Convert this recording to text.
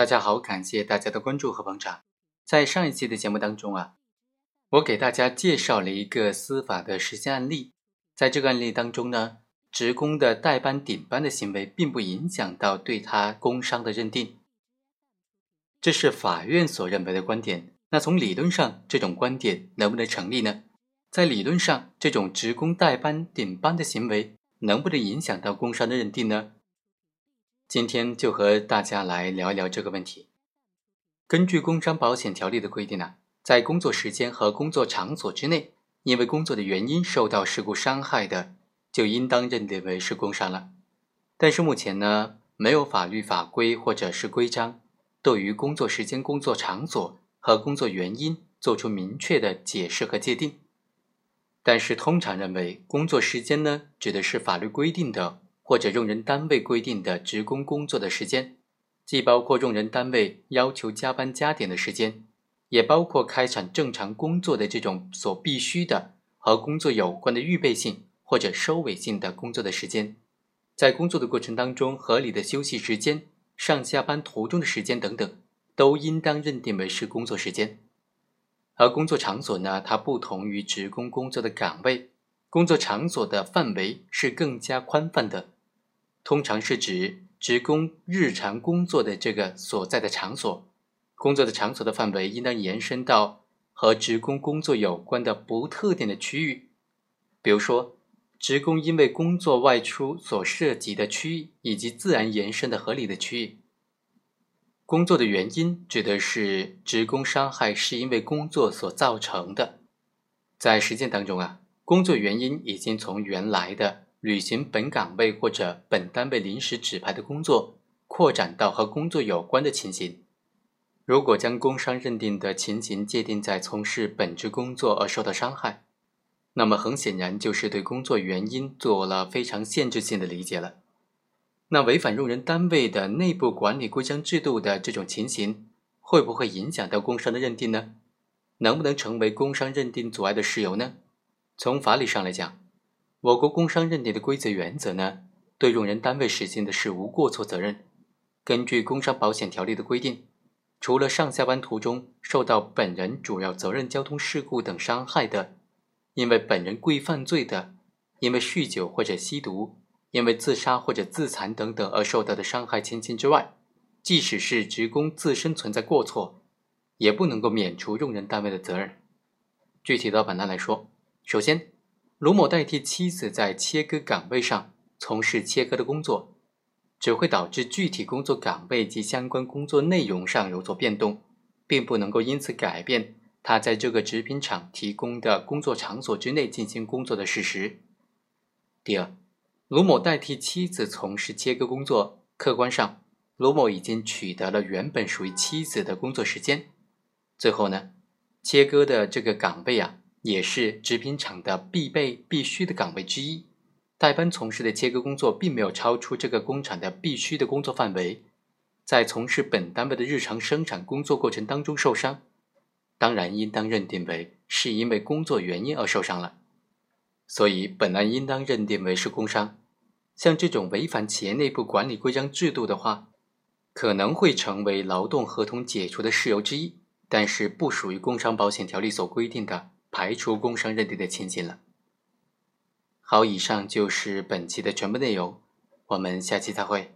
大家好，感谢大家的关注和捧场。在上一期的节目当中啊，我给大家介绍了一个司法的实践案例。在这个案例当中呢，职工的代班顶班的行为并不影响到对他工伤的认定，这是法院所认为的观点。那从理论上，这种观点能不能成立呢？在理论上，这种职工代班顶班的行为能不能影响到工伤的认定呢？今天就和大家来聊一聊这个问题。根据工伤保险条例的规定呢，在工作时间和工作场所之内，因为工作的原因受到事故伤害的，就应当认定为是工伤了。但是目前呢，没有法律法规或者是规章对于工作时间、工作场所和工作原因做出明确的解释和界定。但是通常认为，工作时间呢，指的是法律规定的。或者用人单位规定的职工工作的时间，既包括用人单位要求加班加点的时间，也包括开展正常工作的这种所必须的和工作有关的预备性或者收尾性的工作的时间，在工作的过程当中合理的休息时间、上下班途中的时间等等，都应当认定为是工作时间。而工作场所呢，它不同于职工工作的岗位，工作场所的范围是更加宽泛的。通常是指职工日常工作的这个所在的场所，工作的场所的范围应当延伸到和职工工作有关的不特定的区域，比如说，职工因为工作外出所涉及的区域以及自然延伸的合理的区域。工作的原因指的是职工伤害是因为工作所造成的，在实践当中啊，工作原因已经从原来的。履行本岗位或者本单位临时指派的工作，扩展到和工作有关的情形。如果将工伤认定的情形界定在从事本职工作而受到伤害，那么很显然就是对工作原因做了非常限制性的理解了。那违反用人单位的内部管理规章制度的这种情形，会不会影响到工伤的认定呢？能不能成为工伤认定阻碍的事由呢？从法理上来讲。我国工伤认定的规则原则呢，对用人单位实行的是无过错责任。根据工伤保险条例的规定，除了上下班途中受到本人主要责任交通事故等伤害的，因为本人故意犯罪的，因为酗酒或者吸毒，因为自杀或者自残等等而受到的伤害情形之外，即使是职工自身存在过错，也不能够免除用人单位的责任。具体到本案来说，首先。卢某代替妻子在切割岗位上从事切割的工作，只会导致具体工作岗位及相关工作内容上有所变动，并不能够因此改变他在这个制品厂提供的工作场所之内进行工作的事实。第二，卢某代替妻子从事切割工作，客观上，卢某已经取得了原本属于妻子的工作时间。最后呢，切割的这个岗位啊。也是制品厂的必备必须的岗位之一，代班从事的切割工作并没有超出这个工厂的必须的工作范围，在从事本单位的日常生产工作过程当中受伤，当然应当认定为是因为工作原因而受伤了，所以本案应当认定为是工伤。像这种违反企业内部管理规章制度的话，可能会成为劳动合同解除的事由之一，但是不属于工伤保险条例所规定的。排除工伤认定的情形了。好，以上就是本期的全部内容，我们下期再会。